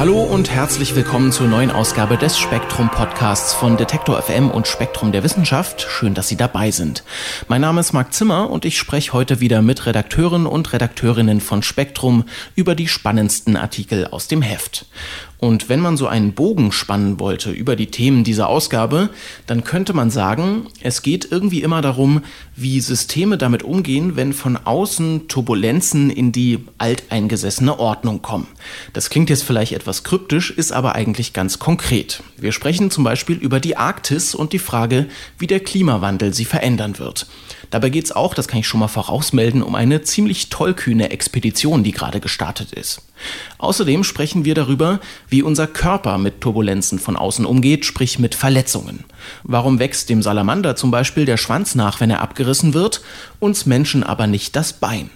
Hallo und herzlich willkommen zur neuen Ausgabe des Spektrum Podcasts von Detektor FM und Spektrum der Wissenschaft. Schön, dass Sie dabei sind. Mein Name ist Marc Zimmer und ich spreche heute wieder mit Redakteuren und Redakteurinnen von Spektrum über die spannendsten Artikel aus dem Heft. Und wenn man so einen Bogen spannen wollte über die Themen dieser Ausgabe, dann könnte man sagen, es geht irgendwie immer darum, wie Systeme damit umgehen, wenn von außen Turbulenzen in die alteingesessene Ordnung kommen. Das klingt jetzt vielleicht etwas kryptisch, ist aber eigentlich ganz konkret. Wir sprechen zum Beispiel über die Arktis und die Frage, wie der Klimawandel sie verändern wird. Dabei geht es auch, das kann ich schon mal vorausmelden, um eine ziemlich tollkühne Expedition, die gerade gestartet ist. Außerdem sprechen wir darüber, wie unser Körper mit Turbulenzen von außen umgeht, sprich mit Verletzungen. Warum wächst dem Salamander zum Beispiel der Schwanz nach, wenn er abgerissen wird, uns Menschen aber nicht das Bein?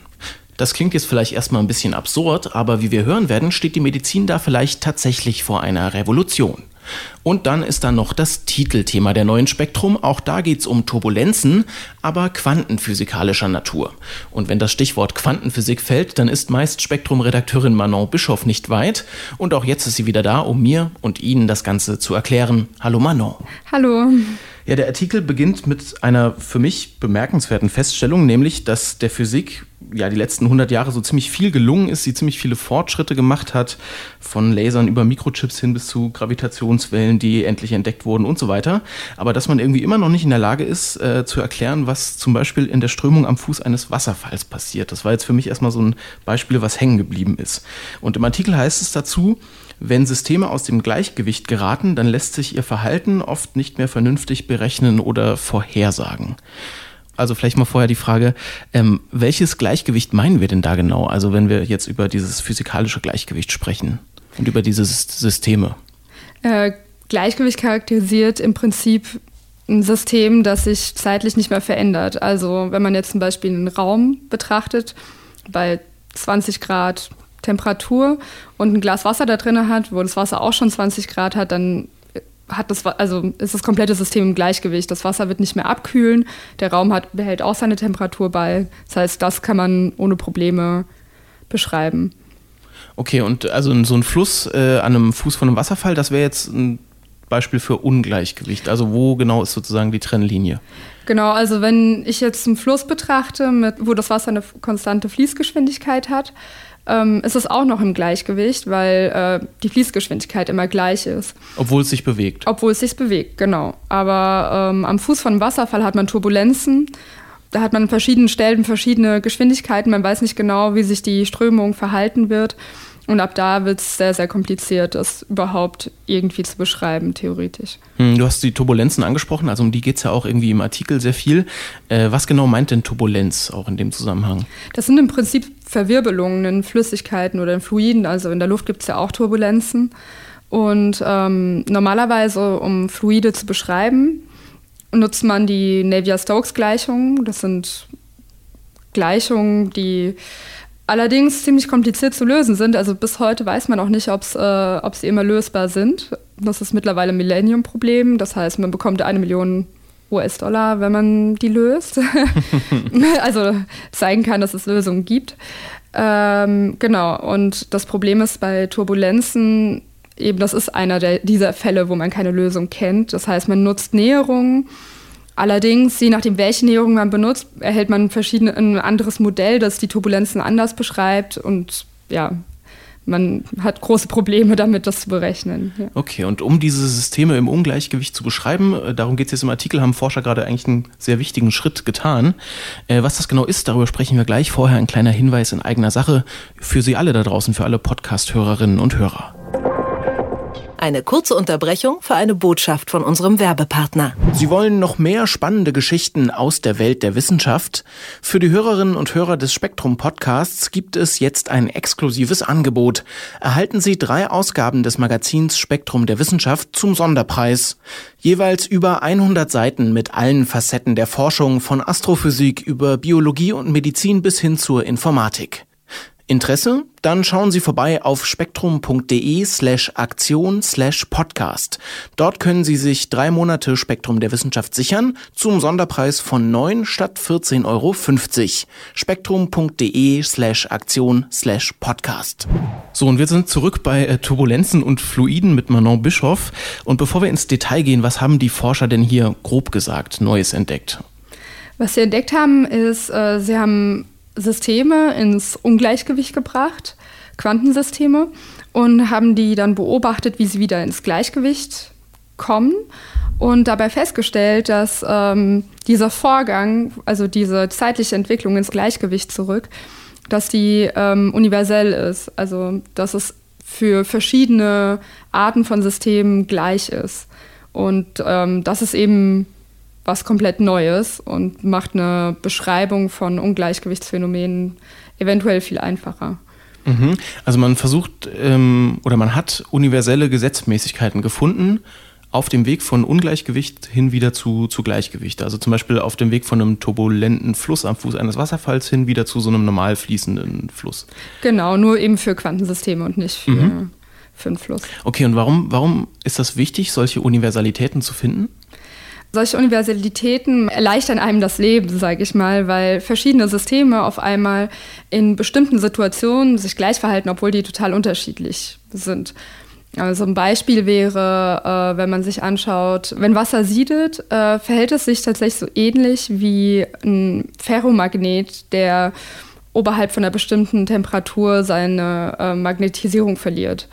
Das klingt jetzt vielleicht erstmal ein bisschen absurd, aber wie wir hören werden, steht die Medizin da vielleicht tatsächlich vor einer Revolution. Und dann ist da noch das Titelthema der neuen Spektrum. Auch da geht es um Turbulenzen, aber quantenphysikalischer Natur. Und wenn das Stichwort Quantenphysik fällt, dann ist meist Spektrum-Redakteurin Manon Bischoff nicht weit. Und auch jetzt ist sie wieder da, um mir und Ihnen das Ganze zu erklären. Hallo Manon. Hallo. Ja, der Artikel beginnt mit einer für mich bemerkenswerten Feststellung, nämlich, dass der Physik ja die letzten 100 Jahre so ziemlich viel gelungen ist, sie ziemlich viele Fortschritte gemacht hat, von Lasern über Mikrochips hin bis zu Gravitationswellen, die endlich entdeckt wurden und so weiter. Aber dass man irgendwie immer noch nicht in der Lage ist, äh, zu erklären, was zum Beispiel in der Strömung am Fuß eines Wasserfalls passiert. Das war jetzt für mich erstmal so ein Beispiel, was hängen geblieben ist. Und im Artikel heißt es dazu, wenn Systeme aus dem Gleichgewicht geraten, dann lässt sich ihr Verhalten oft nicht mehr vernünftig berechnen oder vorhersagen. Also vielleicht mal vorher die Frage, ähm, welches Gleichgewicht meinen wir denn da genau? Also wenn wir jetzt über dieses physikalische Gleichgewicht sprechen und über diese Systeme. Äh, Gleichgewicht charakterisiert im Prinzip ein System, das sich zeitlich nicht mehr verändert. Also wenn man jetzt zum Beispiel einen Raum betrachtet, bei 20 Grad Temperatur und ein Glas Wasser da drin hat, wo das Wasser auch schon 20 Grad hat, dann hat das, also ist das komplette System im Gleichgewicht. Das Wasser wird nicht mehr abkühlen, der Raum hat, behält auch seine Temperatur bei. Das heißt, das kann man ohne Probleme beschreiben. Okay, und also so ein Fluss äh, an einem Fuß von einem Wasserfall, das wäre jetzt ein Beispiel für Ungleichgewicht. Also wo genau ist sozusagen die Trennlinie? Genau, also wenn ich jetzt einen Fluss betrachte, mit, wo das Wasser eine konstante Fließgeschwindigkeit hat, ähm, ist es auch noch im Gleichgewicht, weil äh, die Fließgeschwindigkeit immer gleich ist. Obwohl es sich bewegt. Obwohl es sich bewegt, genau. Aber ähm, am Fuß von Wasserfall hat man Turbulenzen. Da hat man an verschiedenen Stellen verschiedene Geschwindigkeiten. Man weiß nicht genau, wie sich die Strömung verhalten wird. Und ab da wird es sehr, sehr kompliziert, das überhaupt irgendwie zu beschreiben, theoretisch. Hm, du hast die Turbulenzen angesprochen, also um die geht es ja auch irgendwie im Artikel sehr viel. Äh, was genau meint denn Turbulenz auch in dem Zusammenhang? Das sind im Prinzip Verwirbelungen in Flüssigkeiten oder in Fluiden. Also in der Luft gibt es ja auch Turbulenzen. Und ähm, normalerweise, um Fluide zu beschreiben, nutzt man die Navier-Stokes-Gleichungen. Das sind Gleichungen, die allerdings ziemlich kompliziert zu lösen sind. Also bis heute weiß man auch nicht, ob's, äh, ob sie immer lösbar sind. Das ist mittlerweile ein Millennium-Problem. Das heißt, man bekommt eine Million US-Dollar, wenn man die löst. also zeigen kann, dass es Lösungen gibt. Ähm, genau, und das Problem ist bei Turbulenzen, eben das ist einer der, dieser Fälle, wo man keine Lösung kennt. Das heißt, man nutzt Näherungen. Allerdings, je nachdem, welche Näherung man benutzt, erhält man verschiedene, ein anderes Modell, das die Turbulenzen anders beschreibt. Und ja, man hat große Probleme damit, das zu berechnen. Ja. Okay, und um diese Systeme im Ungleichgewicht zu beschreiben, äh, darum geht es jetzt im Artikel, haben Forscher gerade eigentlich einen sehr wichtigen Schritt getan. Äh, was das genau ist, darüber sprechen wir gleich. Vorher ein kleiner Hinweis in eigener Sache für Sie alle da draußen, für alle Podcast-Hörerinnen und Hörer. Eine kurze Unterbrechung für eine Botschaft von unserem Werbepartner. Sie wollen noch mehr spannende Geschichten aus der Welt der Wissenschaft? Für die Hörerinnen und Hörer des Spektrum Podcasts gibt es jetzt ein exklusives Angebot. Erhalten Sie drei Ausgaben des Magazins Spektrum der Wissenschaft zum Sonderpreis. Jeweils über 100 Seiten mit allen Facetten der Forschung von Astrophysik über Biologie und Medizin bis hin zur Informatik. Interesse? Dann schauen Sie vorbei auf spektrum.de slash Aktion slash Podcast. Dort können Sie sich drei Monate Spektrum der Wissenschaft sichern zum Sonderpreis von 9 statt 14,50 Euro. Spektrum.de slash Aktion slash Podcast. So, und wir sind zurück bei äh, Turbulenzen und Fluiden mit Manon Bischoff. Und bevor wir ins Detail gehen, was haben die Forscher denn hier grob gesagt Neues entdeckt? Was sie entdeckt haben, ist, äh, sie haben Systeme ins Ungleichgewicht gebracht, Quantensysteme, und haben die dann beobachtet, wie sie wieder ins Gleichgewicht kommen und dabei festgestellt, dass ähm, dieser Vorgang, also diese zeitliche Entwicklung ins Gleichgewicht zurück, dass die ähm, universell ist, also dass es für verschiedene Arten von Systemen gleich ist. Und ähm, das ist eben was komplett Neues und macht eine Beschreibung von Ungleichgewichtsphänomenen eventuell viel einfacher. Mhm. Also man versucht ähm, oder man hat universelle Gesetzmäßigkeiten gefunden auf dem Weg von Ungleichgewicht hin wieder zu, zu Gleichgewicht. Also zum Beispiel auf dem Weg von einem turbulenten Fluss am Fuß eines Wasserfalls hin wieder zu so einem normal fließenden Fluss. Genau, nur eben für Quantensysteme und nicht für, mhm. für einen Fluss. Okay, und warum, warum ist das wichtig, solche Universalitäten zu finden? Solche Universalitäten erleichtern einem das Leben, sage ich mal, weil verschiedene Systeme auf einmal in bestimmten Situationen sich gleich verhalten, obwohl die total unterschiedlich sind. Also ein Beispiel wäre, äh, wenn man sich anschaut, wenn Wasser siedet, äh, verhält es sich tatsächlich so ähnlich wie ein Ferromagnet, der oberhalb von einer bestimmten Temperatur seine äh, Magnetisierung verliert.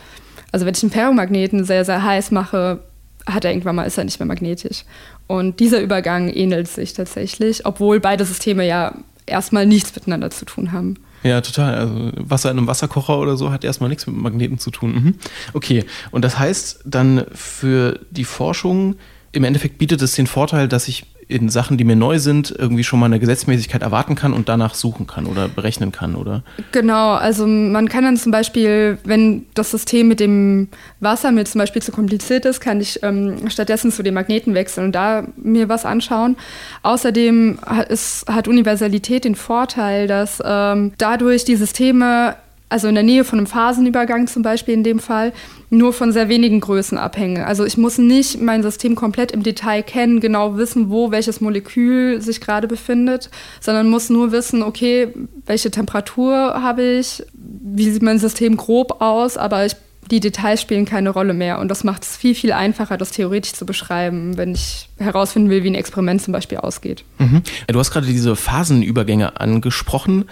Also wenn ich einen Ferromagneten sehr, sehr heiß mache, hat er irgendwann mal, ist er nicht mehr magnetisch. Und dieser Übergang ähnelt sich tatsächlich, obwohl beide Systeme ja erstmal nichts miteinander zu tun haben. Ja, total. Also Wasser in einem Wasserkocher oder so hat erstmal nichts mit Magneten zu tun. Mhm. Okay, und das heißt dann für die Forschung, im Endeffekt bietet es den Vorteil, dass ich in Sachen, die mir neu sind, irgendwie schon mal eine Gesetzmäßigkeit erwarten kann und danach suchen kann oder berechnen kann, oder? Genau, also man kann dann zum Beispiel, wenn das System mit dem Wasser mir zum Beispiel zu kompliziert ist, kann ich ähm, stattdessen zu den Magneten wechseln und da mir was anschauen. Außerdem hat, ist, hat Universalität den Vorteil, dass ähm, dadurch die Systeme also in der Nähe von einem Phasenübergang zum Beispiel in dem Fall, nur von sehr wenigen Größen abhängen. Also ich muss nicht mein System komplett im Detail kennen, genau wissen, wo welches Molekül sich gerade befindet, sondern muss nur wissen, okay, welche Temperatur habe ich, wie sieht mein System grob aus, aber ich, die Details spielen keine Rolle mehr. Und das macht es viel, viel einfacher, das theoretisch zu beschreiben, wenn ich herausfinden will, wie ein Experiment zum Beispiel ausgeht. Mhm. Du hast gerade diese Phasenübergänge angesprochen.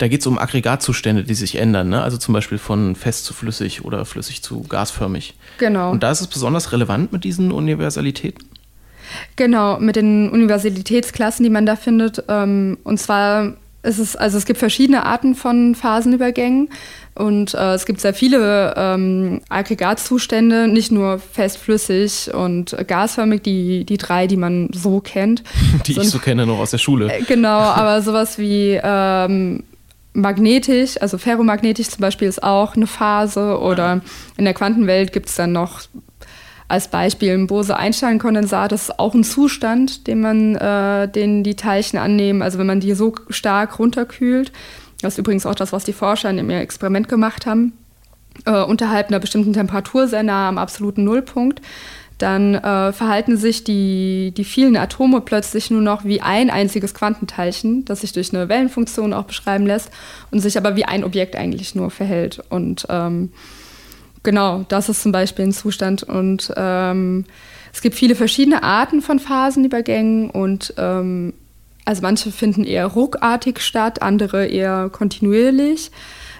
Da geht es um Aggregatzustände, die sich ändern, ne? also zum Beispiel von fest zu flüssig oder flüssig zu gasförmig. Genau. Und da ist es besonders relevant mit diesen Universalitäten? Genau, mit den Universalitätsklassen, die man da findet. Ähm, und zwar ist es, also es gibt verschiedene Arten von Phasenübergängen und äh, es gibt sehr viele ähm, Aggregatzustände, nicht nur fest, flüssig und gasförmig, die, die drei, die man so kennt. Die so, ich so kenne noch aus der Schule. Äh, genau, aber sowas wie ähm, magnetisch, also ferromagnetisch zum Beispiel ist auch eine Phase oder in der Quantenwelt gibt es dann noch als Beispiel ein Bose-Einstein-Kondensat, das ist auch ein Zustand, den man, äh, den die Teilchen annehmen, also wenn man die so stark runterkühlt, das ist übrigens auch das, was die Forscher in ihrem Experiment gemacht haben, äh, unterhalb einer bestimmten Temperatur sehr nah am absoluten Nullpunkt, dann äh, verhalten sich die, die vielen Atome plötzlich nur noch wie ein einziges Quantenteilchen, das sich durch eine Wellenfunktion auch beschreiben lässt und sich aber wie ein Objekt eigentlich nur verhält. Und ähm, genau, das ist zum Beispiel ein Zustand. Und ähm, es gibt viele verschiedene Arten von Phasenübergängen und ähm, also manche finden eher ruckartig statt, andere eher kontinuierlich,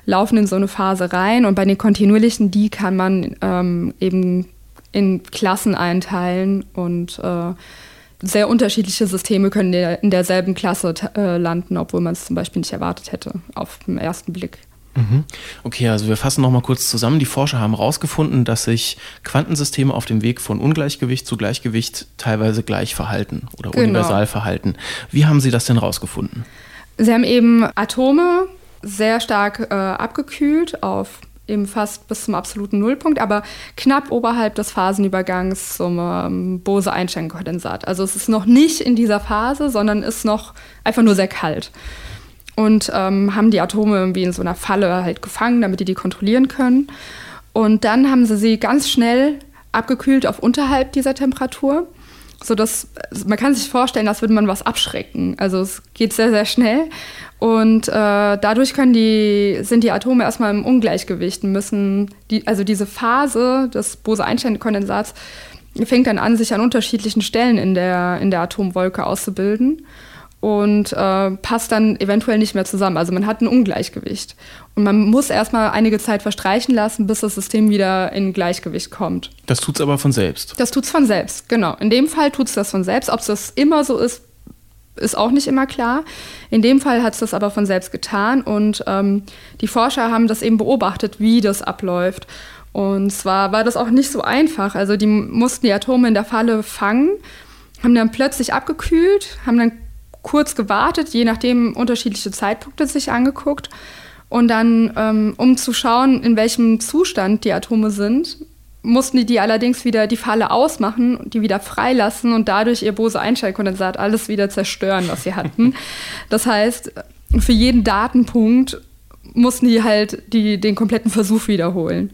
laufen in so eine Phase rein und bei den kontinuierlichen, die kann man ähm, eben in Klassen einteilen und äh, sehr unterschiedliche Systeme können in derselben Klasse äh, landen, obwohl man es zum Beispiel nicht erwartet hätte auf den ersten Blick. Mhm. Okay, also wir fassen nochmal kurz zusammen. Die Forscher haben herausgefunden, dass sich Quantensysteme auf dem Weg von Ungleichgewicht zu Gleichgewicht teilweise gleich verhalten oder genau. universal verhalten. Wie haben Sie das denn herausgefunden? Sie haben eben Atome sehr stark äh, abgekühlt auf eben fast bis zum absoluten Nullpunkt, aber knapp oberhalb des Phasenübergangs zum ähm, Bose-Einstein-Kondensat. Also es ist noch nicht in dieser Phase, sondern ist noch einfach nur sehr kalt. Und ähm, haben die Atome irgendwie in so einer Falle halt gefangen, damit die die kontrollieren können. Und dann haben sie sie ganz schnell abgekühlt auf unterhalb dieser Temperatur so dass man kann sich vorstellen, als würde man was abschrecken. Also es geht sehr, sehr schnell. Und äh, dadurch die, sind die Atome erstmal im Ungleichgewicht und müssen, die, also diese Phase des Bose-Einstein-Kondensats fängt dann an, sich an unterschiedlichen Stellen in der, in der Atomwolke auszubilden und äh, passt dann eventuell nicht mehr zusammen. Also man hat ein Ungleichgewicht. Und man muss erstmal einige Zeit verstreichen lassen, bis das System wieder in Gleichgewicht kommt. Das tut es aber von selbst. Das tut es von selbst, genau. In dem Fall tut es das von selbst. Ob es das immer so ist, ist auch nicht immer klar. In dem Fall hat es das aber von selbst getan. Und ähm, die Forscher haben das eben beobachtet, wie das abläuft. Und zwar war das auch nicht so einfach. Also die mussten die Atome in der Falle fangen, haben dann plötzlich abgekühlt, haben dann kurz gewartet, je nachdem unterschiedliche Zeitpunkte sich angeguckt. Und dann, ähm, um zu schauen, in welchem Zustand die Atome sind, mussten die allerdings wieder die Falle ausmachen, die wieder freilassen und dadurch ihr Bose-Einstein-Kondensat alles wieder zerstören, was sie hatten. Das heißt, für jeden Datenpunkt mussten die halt die, den kompletten Versuch wiederholen.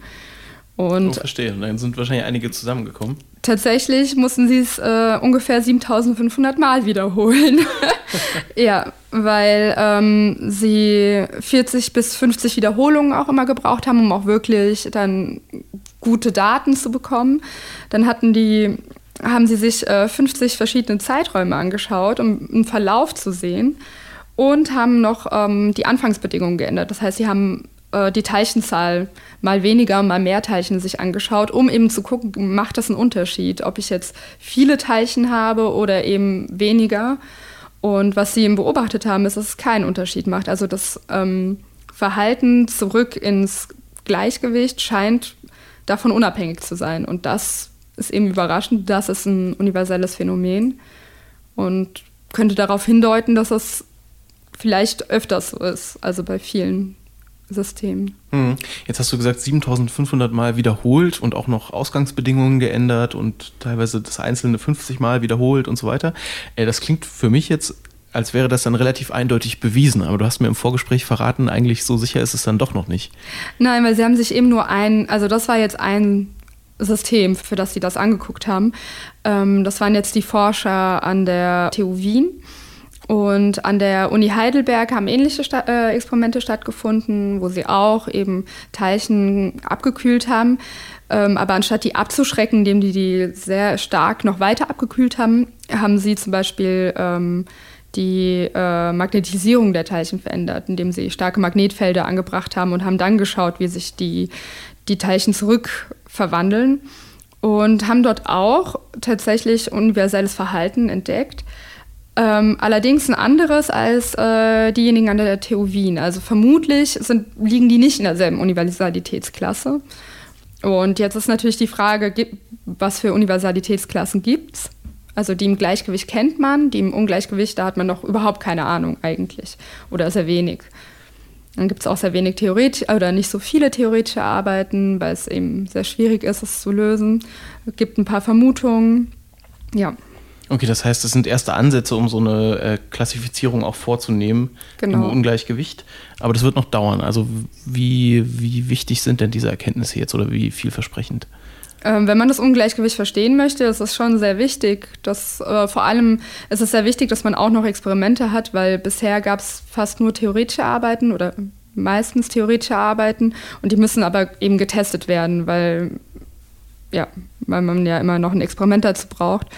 Und oh, verstehe. Und dann sind wahrscheinlich einige zusammengekommen. Tatsächlich mussten sie es äh, ungefähr 7500 Mal wiederholen. ja, weil ähm, sie 40 bis 50 Wiederholungen auch immer gebraucht haben, um auch wirklich dann gute Daten zu bekommen. Dann hatten die, haben sie sich äh, 50 verschiedene Zeiträume angeschaut, um einen Verlauf zu sehen und haben noch ähm, die Anfangsbedingungen geändert. Das heißt, sie haben äh, die Teilchenzahl mal weniger, mal mehr Teilchen sich angeschaut, um eben zu gucken, macht das einen Unterschied, ob ich jetzt viele Teilchen habe oder eben weniger. Und was sie eben beobachtet haben, ist, dass es keinen Unterschied macht. Also das ähm, Verhalten zurück ins Gleichgewicht scheint davon unabhängig zu sein. Und das ist eben überraschend. Das ist ein universelles Phänomen und könnte darauf hindeuten, dass es vielleicht öfters so ist, also bei vielen System. Hm. Jetzt hast du gesagt, 7500 Mal wiederholt und auch noch Ausgangsbedingungen geändert und teilweise das einzelne 50 Mal wiederholt und so weiter. Äh, das klingt für mich jetzt, als wäre das dann relativ eindeutig bewiesen. Aber du hast mir im Vorgespräch verraten, eigentlich so sicher ist es dann doch noch nicht. Nein, weil sie haben sich eben nur ein, also das war jetzt ein System, für das sie das angeguckt haben. Ähm, das waren jetzt die Forscher an der TU Wien und an der Uni Heidelberg haben ähnliche Sta äh, Experimente stattgefunden, wo sie auch eben Teilchen abgekühlt haben. Ähm, aber anstatt die abzuschrecken, indem die die sehr stark noch weiter abgekühlt haben, haben sie zum Beispiel ähm, die äh, Magnetisierung der Teilchen verändert, indem sie starke Magnetfelder angebracht haben und haben dann geschaut, wie sich die, die Teilchen zurückverwandeln. Und haben dort auch tatsächlich universelles Verhalten entdeckt. Ähm, allerdings ein anderes als äh, diejenigen an der TU Wien. Also vermutlich sind, liegen die nicht in derselben Universalitätsklasse. Und jetzt ist natürlich die Frage, was für Universalitätsklassen gibt es? Also die im Gleichgewicht kennt man, die im Ungleichgewicht, da hat man noch überhaupt keine Ahnung eigentlich oder sehr wenig. Dann gibt es auch sehr wenig theoretisch oder nicht so viele theoretische Arbeiten, weil es eben sehr schwierig ist, es zu lösen. Es gibt ein paar Vermutungen. Ja. Okay, das heißt, es sind erste Ansätze, um so eine äh, Klassifizierung auch vorzunehmen genau. im Ungleichgewicht. Aber das wird noch dauern. Also wie, wie wichtig sind denn diese Erkenntnisse jetzt oder wie vielversprechend? Ähm, wenn man das Ungleichgewicht verstehen möchte, ist es schon sehr wichtig. Dass, äh, vor allem ist es sehr wichtig, dass man auch noch Experimente hat, weil bisher gab es fast nur theoretische Arbeiten oder meistens theoretische Arbeiten und die müssen aber eben getestet werden, weil, ja, weil man ja immer noch ein Experiment dazu braucht.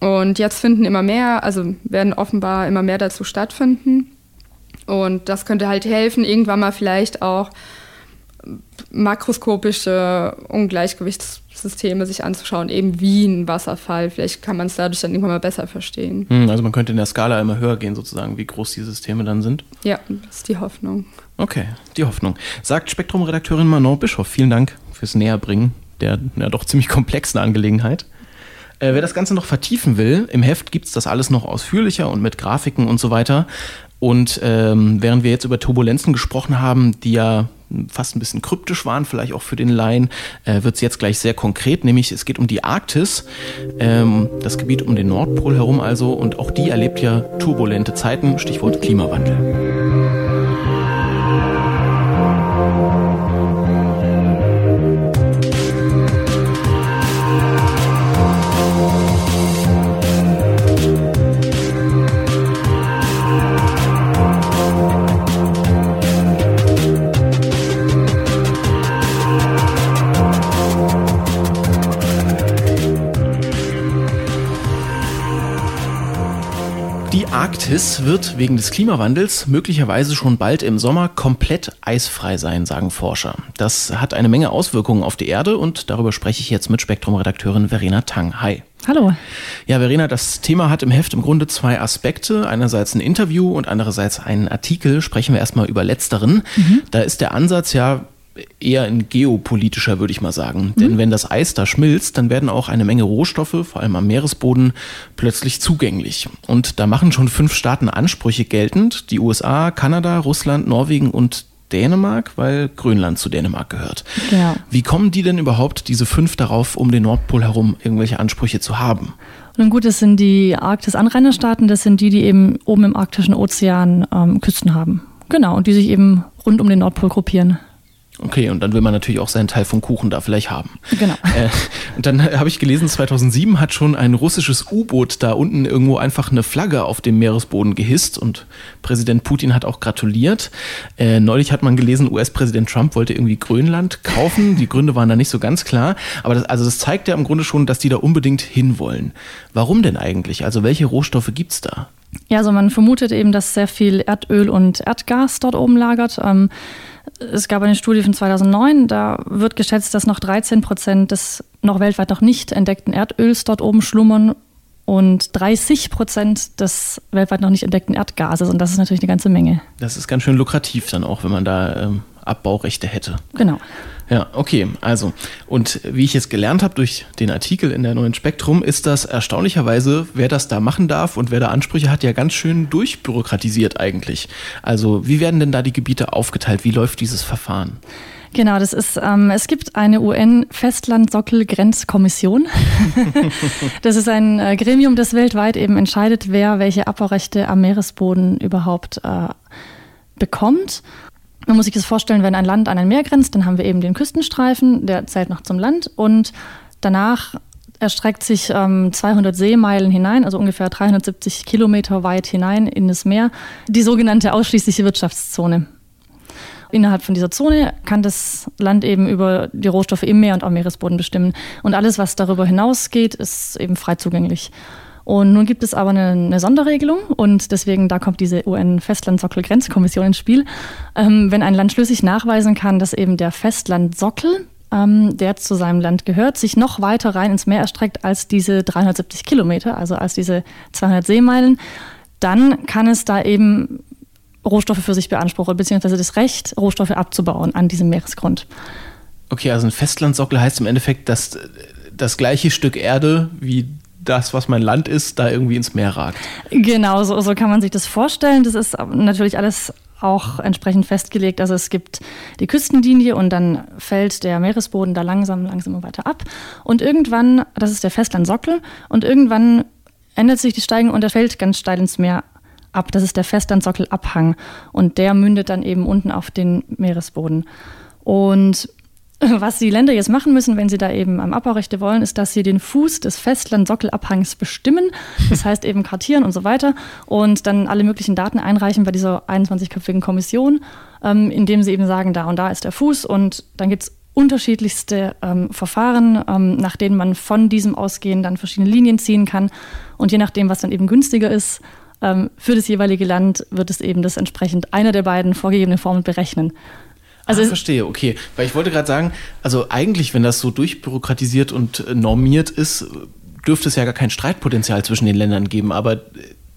Und jetzt finden immer mehr, also werden offenbar immer mehr dazu stattfinden. Und das könnte halt helfen, irgendwann mal vielleicht auch makroskopische Ungleichgewichts Systeme sich anzuschauen, eben wie ein Wasserfall. Vielleicht kann man es dadurch dann irgendwann mal besser verstehen. Hm, also man könnte in der Skala immer höher gehen, sozusagen, wie groß die Systeme dann sind. Ja, das ist die Hoffnung. Okay, die Hoffnung. Sagt Spektrum-Redakteurin Manon Bischoff, vielen Dank fürs Näherbringen der ja, doch ziemlich komplexen Angelegenheit. Äh, wer das Ganze noch vertiefen will, im Heft gibt es das alles noch ausführlicher und mit Grafiken und so weiter. Und ähm, während wir jetzt über Turbulenzen gesprochen haben, die ja fast ein bisschen kryptisch waren, vielleicht auch für den Laien, äh, wird es jetzt gleich sehr konkret, nämlich es geht um die Arktis, ähm, das Gebiet um den Nordpol herum also, und auch die erlebt ja turbulente Zeiten, Stichwort Klimawandel. Arktis wird wegen des Klimawandels möglicherweise schon bald im Sommer komplett eisfrei sein, sagen Forscher. Das hat eine Menge Auswirkungen auf die Erde und darüber spreche ich jetzt mit Spektrum-Redakteurin Verena Tang. Hi. Hallo. Ja, Verena, das Thema hat im Heft im Grunde zwei Aspekte. Einerseits ein Interview und andererseits einen Artikel. Sprechen wir erstmal über letzteren. Mhm. Da ist der Ansatz ja eher ein geopolitischer, würde ich mal sagen. Mhm. Denn wenn das Eis da schmilzt, dann werden auch eine Menge Rohstoffe, vor allem am Meeresboden, plötzlich zugänglich. Und da machen schon fünf Staaten Ansprüche geltend. Die USA, Kanada, Russland, Norwegen und Dänemark, weil Grönland zu Dänemark gehört. Ja. Wie kommen die denn überhaupt, diese fünf darauf, um den Nordpol herum irgendwelche Ansprüche zu haben? Nun gut, das sind die Arktis-Anrainerstaaten, das sind die, die eben oben im arktischen Ozean ähm, Küsten haben. Genau, und die sich eben rund um den Nordpol gruppieren. Okay, und dann will man natürlich auch seinen Teil vom Kuchen da vielleicht haben. Genau. Äh, und dann habe ich gelesen, 2007 hat schon ein russisches U-Boot da unten irgendwo einfach eine Flagge auf dem Meeresboden gehisst und Präsident Putin hat auch gratuliert. Äh, neulich hat man gelesen, US-Präsident Trump wollte irgendwie Grönland kaufen. Die Gründe waren da nicht so ganz klar. Aber das, also das zeigt ja im Grunde schon, dass die da unbedingt hinwollen. Warum denn eigentlich? Also welche Rohstoffe gibt es da? Ja, also man vermutet eben, dass sehr viel Erdöl und Erdgas dort oben lagert. Ähm, es gab eine Studie von 2009, da wird geschätzt, dass noch 13 Prozent des noch weltweit noch nicht entdeckten Erdöls dort oben schlummern und 30 Prozent des weltweit noch nicht entdeckten Erdgases. Und das ist natürlich eine ganze Menge. Das ist ganz schön lukrativ dann auch, wenn man da ähm, Abbaurechte hätte. Genau. Ja, okay. Also, und wie ich jetzt gelernt habe durch den Artikel in der neuen Spektrum, ist das erstaunlicherweise, wer das da machen darf und wer da Ansprüche hat, ja ganz schön durchbürokratisiert eigentlich. Also, wie werden denn da die Gebiete aufgeteilt? Wie läuft dieses Verfahren? Genau, das ist, ähm, es gibt eine UN-Festland-Sockel-Grenzkommission. das ist ein äh, Gremium, das weltweit eben entscheidet, wer welche Abbaurechte am Meeresboden überhaupt äh, bekommt. Man muss sich das vorstellen, wenn ein Land an ein Meer grenzt, dann haben wir eben den Küstenstreifen, der zählt noch zum Land und danach erstreckt sich ähm, 200 Seemeilen hinein, also ungefähr 370 Kilometer weit hinein in das Meer, die sogenannte ausschließliche Wirtschaftszone. Innerhalb von dieser Zone kann das Land eben über die Rohstoffe im Meer und am Meeresboden bestimmen. Und alles, was darüber hinausgeht, ist eben frei zugänglich. Und nun gibt es aber eine, eine Sonderregelung und deswegen, da kommt diese UN-Festlandsockel-Grenzkommission ins Spiel. Ähm, wenn ein Land schlüssig nachweisen kann, dass eben der Festlandsockel, ähm, der zu seinem Land gehört, sich noch weiter rein ins Meer erstreckt als diese 370 Kilometer, also als diese 200 Seemeilen, dann kann es da eben Rohstoffe für sich beanspruchen, beziehungsweise das Recht, Rohstoffe abzubauen an diesem Meeresgrund. Okay, also ein Festlandsockel heißt im Endeffekt, dass das gleiche Stück Erde wie das, was mein Land ist, da irgendwie ins Meer ragt. Genau, so, so kann man sich das vorstellen. Das ist natürlich alles auch entsprechend festgelegt. Also es gibt die Küstenlinie und dann fällt der Meeresboden da langsam, langsam weiter ab. Und irgendwann, das ist der Festlandsockel, und irgendwann ändert sich die Steigung und er fällt ganz steil ins Meer ab. Das ist der Festlandssockelabhang und der mündet dann eben unten auf den Meeresboden. Und was die Länder jetzt machen müssen, wenn sie da eben am Abbaurechte wollen, ist, dass sie den Fuß des Festland-Sockelabhangs bestimmen. Das heißt eben kartieren und so weiter und dann alle möglichen Daten einreichen bei dieser 21-köpfigen Kommission, ähm, indem sie eben sagen, da und da ist der Fuß und dann gibt es unterschiedlichste ähm, Verfahren, ähm, nach denen man von diesem ausgehen dann verschiedene Linien ziehen kann. Und je nachdem, was dann eben günstiger ist, ähm, für das jeweilige Land wird es eben das entsprechend einer der beiden vorgegebenen Formen berechnen. Also ah, verstehe, okay. Weil ich wollte gerade sagen, also eigentlich, wenn das so durchbürokratisiert und äh, normiert ist, dürfte es ja gar kein Streitpotenzial zwischen den Ländern geben, aber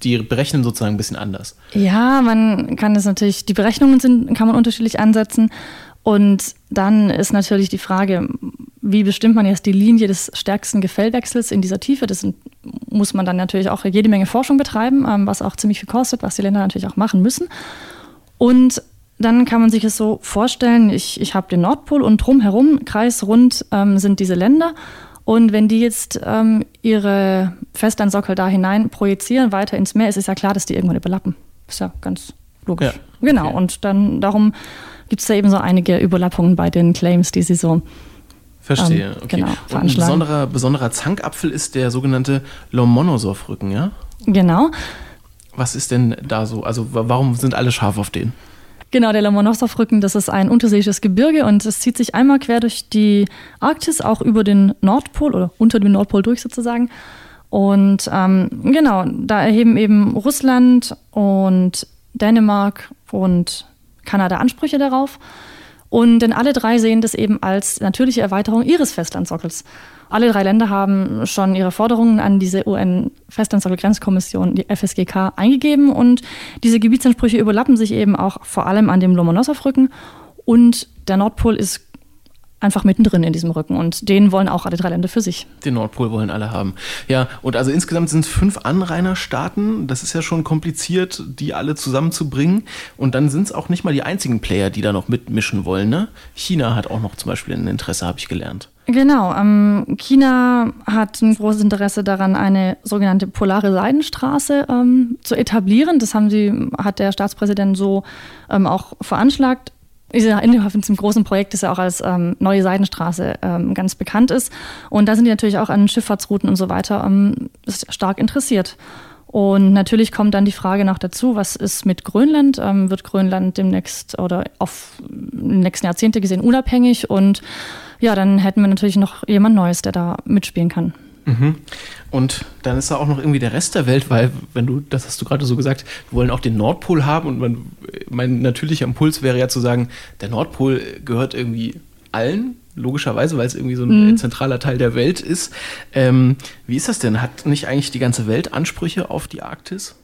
die berechnen sozusagen ein bisschen anders. Ja, man kann das natürlich, die Berechnungen sind, kann man unterschiedlich ansetzen. Und dann ist natürlich die Frage, wie bestimmt man jetzt die Linie des stärksten Gefällwechsels in dieser Tiefe? Das muss man dann natürlich auch jede Menge Forschung betreiben, ähm, was auch ziemlich viel kostet, was die Länder natürlich auch machen müssen. Und dann kann man sich es so vorstellen, ich, ich habe den Nordpol und drumherum, kreisrund, ähm, sind diese Länder. Und wenn die jetzt ähm, ihre Festlandsockel da hinein projizieren, weiter ins Meer, ist es ja klar, dass die irgendwann überlappen. Ist ja ganz logisch. Ja. Genau, okay. und dann darum gibt es da eben so einige Überlappungen bei den Claims, die sie so Verstehe, ähm, okay. Genau, und ein besonderer, besonderer Zankapfel ist der sogenannte Lomonosov-Rücken, ja? Genau. Was ist denn da so? Also warum sind alle scharf auf den? Genau, der Lomonosov-Rücken, das ist ein unterseeisches Gebirge und es zieht sich einmal quer durch die Arktis, auch über den Nordpol oder unter dem Nordpol durch sozusagen. Und ähm, genau, da erheben eben Russland und Dänemark und Kanada Ansprüche darauf. Und denn alle drei sehen das eben als natürliche Erweiterung ihres Festlandsockels. Alle drei Länder haben schon ihre Forderungen an diese UN-Festlandsockel-Grenzkommission, die FSGK, eingegeben. Und diese Gebietsansprüche überlappen sich eben auch vor allem an dem Lomonosov-Rücken. Und der Nordpol ist einfach mittendrin in diesem Rücken. Und den wollen auch alle drei Länder für sich. Den Nordpol wollen alle haben. Ja, und also insgesamt sind es fünf Anrainerstaaten. Das ist ja schon kompliziert, die alle zusammenzubringen. Und dann sind es auch nicht mal die einzigen Player, die da noch mitmischen wollen. Ne? China hat auch noch zum Beispiel ein Interesse, habe ich gelernt. Genau, ähm, China hat ein großes Interesse daran, eine sogenannte polare Seidenstraße ähm, zu etablieren. Das haben sie, hat der Staatspräsident so ähm, auch veranschlagt innerhalb von diesem großen Projekt, das ja auch als ähm, neue Seidenstraße ähm, ganz bekannt ist. Und da sind die natürlich auch an Schifffahrtsrouten und so weiter ähm, stark interessiert. Und natürlich kommt dann die Frage noch dazu, was ist mit Grönland? Ähm, wird Grönland demnächst oder auf die nächsten Jahrzehnte gesehen unabhängig? Und ja, dann hätten wir natürlich noch jemand Neues, der da mitspielen kann. Mhm. Und dann ist da auch noch irgendwie der Rest der Welt, weil, wenn du, das hast du gerade so gesagt, wir wollen auch den Nordpol haben und man, mein natürlicher Impuls wäre ja zu sagen, der Nordpol gehört irgendwie allen, logischerweise, weil es irgendwie so ein mhm. zentraler Teil der Welt ist. Ähm, wie ist das denn? Hat nicht eigentlich die ganze Welt Ansprüche auf die Arktis?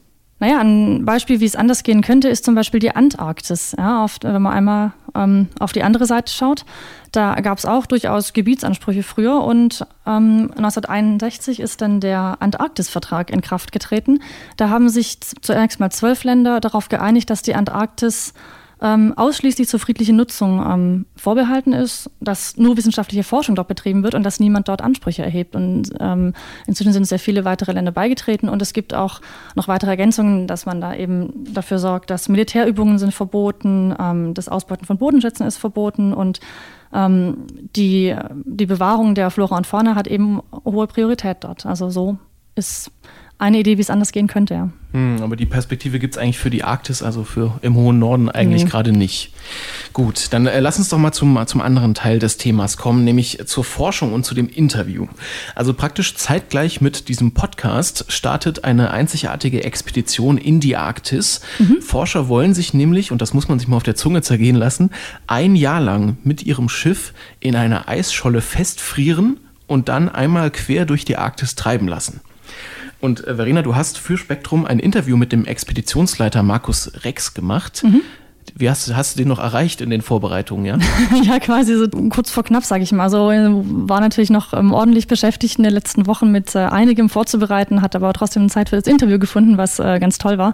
Naja, ein Beispiel, wie es anders gehen könnte, ist zum Beispiel die Antarktis. Ja, oft, wenn man einmal ähm, auf die andere Seite schaut, da gab es auch durchaus Gebietsansprüche früher und ähm, 1961 ist dann der Antarktis-Vertrag in Kraft getreten. Da haben sich zunächst mal zwölf Länder darauf geeinigt, dass die Antarktis ähm, ausschließlich zur friedlichen Nutzung ähm, vorbehalten ist, dass nur wissenschaftliche Forschung dort betrieben wird und dass niemand dort Ansprüche erhebt. Und ähm, inzwischen sind sehr viele weitere Länder beigetreten und es gibt auch noch weitere Ergänzungen, dass man da eben dafür sorgt, dass Militärübungen sind verboten, ähm, das Ausbeuten von Bodenschätzen ist verboten und ähm, die, die Bewahrung der Flora und Fauna hat eben hohe Priorität dort. Also so ist eine Idee, wie es anders gehen könnte, ja. Hm, aber die Perspektive gibt es eigentlich für die Arktis, also für im hohen Norden eigentlich mhm. gerade nicht. Gut, dann äh, lass uns doch mal zum, zum anderen Teil des Themas kommen, nämlich zur Forschung und zu dem Interview. Also praktisch zeitgleich mit diesem Podcast startet eine einzigartige Expedition in die Arktis. Mhm. Forscher wollen sich nämlich, und das muss man sich mal auf der Zunge zergehen lassen, ein Jahr lang mit ihrem Schiff in einer Eisscholle festfrieren und dann einmal quer durch die Arktis treiben lassen. Und äh, Verena, du hast für Spektrum ein Interview mit dem Expeditionsleiter Markus Rex gemacht. Mhm. Wie hast, hast, du den noch erreicht in den Vorbereitungen, ja? ja, quasi so kurz vor knapp, sage ich mal. Also war natürlich noch ähm, ordentlich beschäftigt in den letzten Wochen mit äh, einigem vorzubereiten, hat aber trotzdem Zeit für das Interview gefunden, was äh, ganz toll war.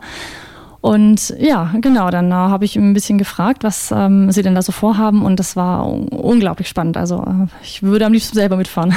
Und ja, genau, dann äh, habe ich ein bisschen gefragt, was ähm, sie denn da so vorhaben und das war unglaublich spannend. Also äh, ich würde am liebsten selber mitfahren.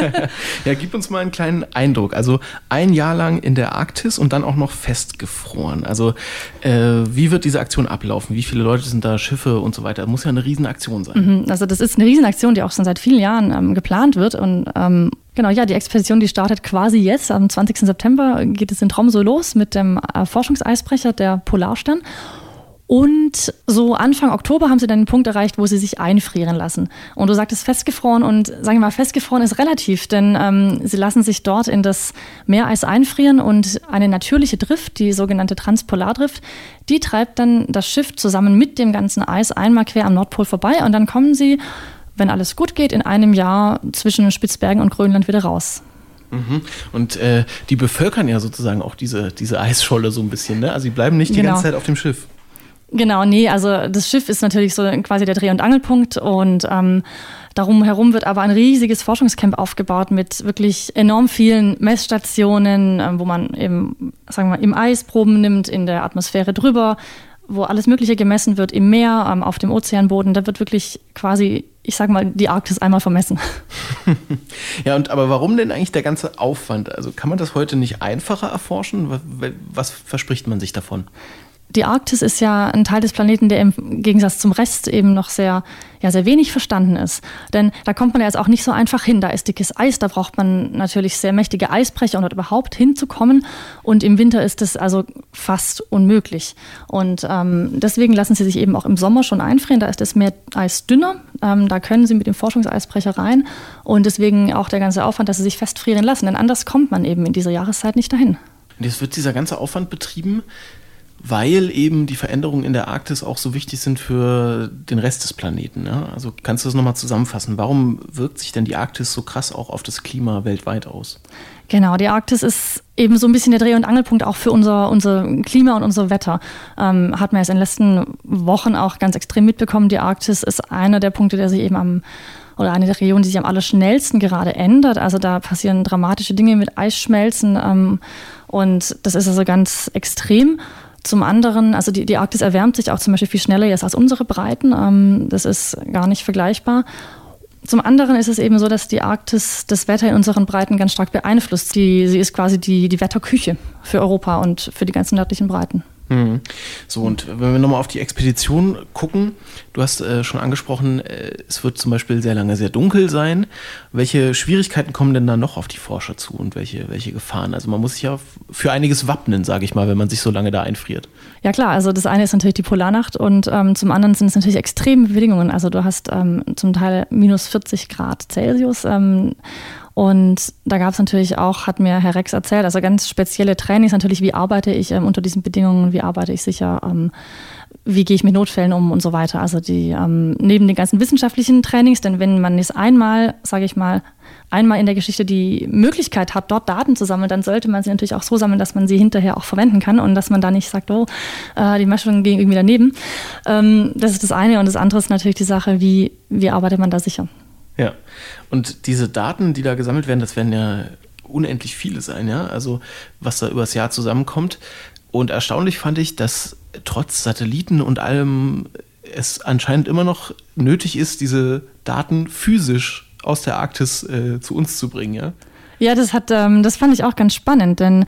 ja, gib uns mal einen kleinen Eindruck. Also ein Jahr lang in der Arktis und dann auch noch festgefroren. Also äh, wie wird diese Aktion ablaufen? Wie viele Leute sind da, Schiffe und so weiter? Das muss ja eine Riesenaktion sein. Mhm, also das ist eine Riesenaktion, die auch schon seit vielen Jahren ähm, geplant wird und ähm, Genau, ja, die Expedition, die startet quasi jetzt. Am 20. September geht es in Tromsø los mit dem äh, Forschungseisbrecher, der Polarstern. Und so Anfang Oktober haben sie dann den Punkt erreicht, wo sie sich einfrieren lassen. Und du sagtest festgefroren und sagen wir mal, festgefroren ist relativ, denn ähm, sie lassen sich dort in das Meereis einfrieren und eine natürliche Drift, die sogenannte Transpolardrift, die treibt dann das Schiff zusammen mit dem ganzen Eis einmal quer am Nordpol vorbei und dann kommen sie, wenn alles gut geht, in einem Jahr zwischen Spitzbergen und Grönland wieder raus. Mhm. Und äh, die bevölkern ja sozusagen auch diese, diese Eisscholle so ein bisschen, ne? Also sie bleiben nicht die genau. ganze Zeit auf dem Schiff. Genau, nee, also das Schiff ist natürlich so quasi der Dreh- und Angelpunkt und ähm, darum herum wird aber ein riesiges Forschungscamp aufgebaut mit wirklich enorm vielen Messstationen, äh, wo man eben, sagen wir mal, im Eis Proben nimmt, in der Atmosphäre drüber, wo alles Mögliche gemessen wird, im Meer, ähm, auf dem Ozeanboden. Da wird wirklich quasi, ich sag mal, die Arktis einmal vermessen. ja, und aber warum denn eigentlich der ganze Aufwand? Also kann man das heute nicht einfacher erforschen? Was verspricht man sich davon? die Arktis ist ja ein Teil des Planeten, der im Gegensatz zum Rest eben noch sehr, ja, sehr wenig verstanden ist. Denn da kommt man ja jetzt auch nicht so einfach hin. Da ist dickes Eis, da braucht man natürlich sehr mächtige Eisbrecher, um dort überhaupt hinzukommen. Und im Winter ist es also fast unmöglich. Und ähm, deswegen lassen sie sich eben auch im Sommer schon einfrieren. Da ist das Meer Eis dünner. Ähm, da können sie mit dem Forschungseisbrecher rein. Und deswegen auch der ganze Aufwand, dass sie sich festfrieren lassen. Denn anders kommt man eben in dieser Jahreszeit nicht dahin. Und jetzt wird dieser ganze Aufwand betrieben weil eben die Veränderungen in der Arktis auch so wichtig sind für den Rest des Planeten. Ne? Also kannst du das nochmal zusammenfassen? Warum wirkt sich denn die Arktis so krass auch auf das Klima weltweit aus? Genau, die Arktis ist eben so ein bisschen der Dreh- und Angelpunkt auch für unser, unser Klima und unser Wetter. Ähm, hat man jetzt in den letzten Wochen auch ganz extrem mitbekommen. Die Arktis ist einer der Punkte, der sich eben am oder eine der Regionen, die sich am allerschnellsten gerade ändert. Also da passieren dramatische Dinge mit Eisschmelzen ähm, und das ist also ganz extrem. Zum anderen, also die, die Arktis erwärmt sich auch zum Beispiel viel schneller jetzt als unsere Breiten. Ähm, das ist gar nicht vergleichbar. Zum anderen ist es eben so, dass die Arktis das Wetter in unseren Breiten ganz stark beeinflusst. Die, sie ist quasi die, die Wetterküche für Europa und für die ganzen nördlichen Breiten. Mhm. So, und wenn wir nochmal auf die Expedition gucken, du hast äh, schon angesprochen, äh, es wird zum Beispiel sehr lange sehr dunkel sein. Welche Schwierigkeiten kommen denn da noch auf die Forscher zu und welche, welche Gefahren? Also man muss sich ja für einiges wappnen, sage ich mal, wenn man sich so lange da einfriert. Ja klar, also das eine ist natürlich die Polarnacht und ähm, zum anderen sind es natürlich extreme Bedingungen. Also du hast ähm, zum Teil minus 40 Grad Celsius. Ähm, und da gab es natürlich auch, hat mir Herr Rex erzählt, also ganz spezielle Trainings natürlich, wie arbeite ich ähm, unter diesen Bedingungen, wie arbeite ich sicher, ähm, wie gehe ich mit Notfällen um und so weiter. Also die ähm, neben den ganzen wissenschaftlichen Trainings, denn wenn man es einmal, sage ich mal, einmal in der Geschichte die Möglichkeit hat, dort Daten zu sammeln, dann sollte man sie natürlich auch so sammeln, dass man sie hinterher auch verwenden kann und dass man da nicht sagt, oh, äh, die Messungen gehen irgendwie daneben. Ähm, das ist das eine und das andere ist natürlich die Sache, wie, wie arbeitet man da sicher. Ja, und diese Daten, die da gesammelt werden, das werden ja unendlich viele sein, ja, also was da übers Jahr zusammenkommt. Und erstaunlich fand ich, dass trotz Satelliten und allem es anscheinend immer noch nötig ist, diese Daten physisch aus der Arktis äh, zu uns zu bringen, ja. Ja, das hat, ähm, das fand ich auch ganz spannend, denn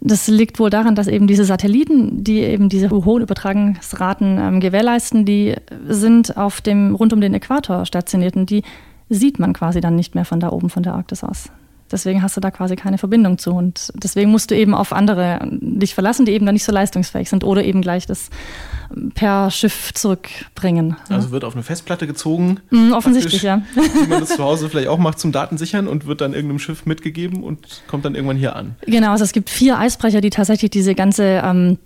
das liegt wohl daran, dass eben diese Satelliten, die eben diese hohen Übertragungsraten ähm, gewährleisten, die sind auf dem rund um den Äquator stationiert und die sieht man quasi dann nicht mehr von da oben von der Arktis aus. Deswegen hast du da quasi keine Verbindung zu. Und deswegen musst du eben auf andere dich verlassen, die eben dann nicht so leistungsfähig sind oder eben gleich das per Schiff zurückbringen. Also wird auf eine Festplatte gezogen. Mm, offensichtlich, ja. Wie man das zu Hause vielleicht auch macht zum Datensichern und wird dann irgendeinem Schiff mitgegeben und kommt dann irgendwann hier an. Genau, also es gibt vier Eisbrecher, die tatsächlich diese ganze ähm,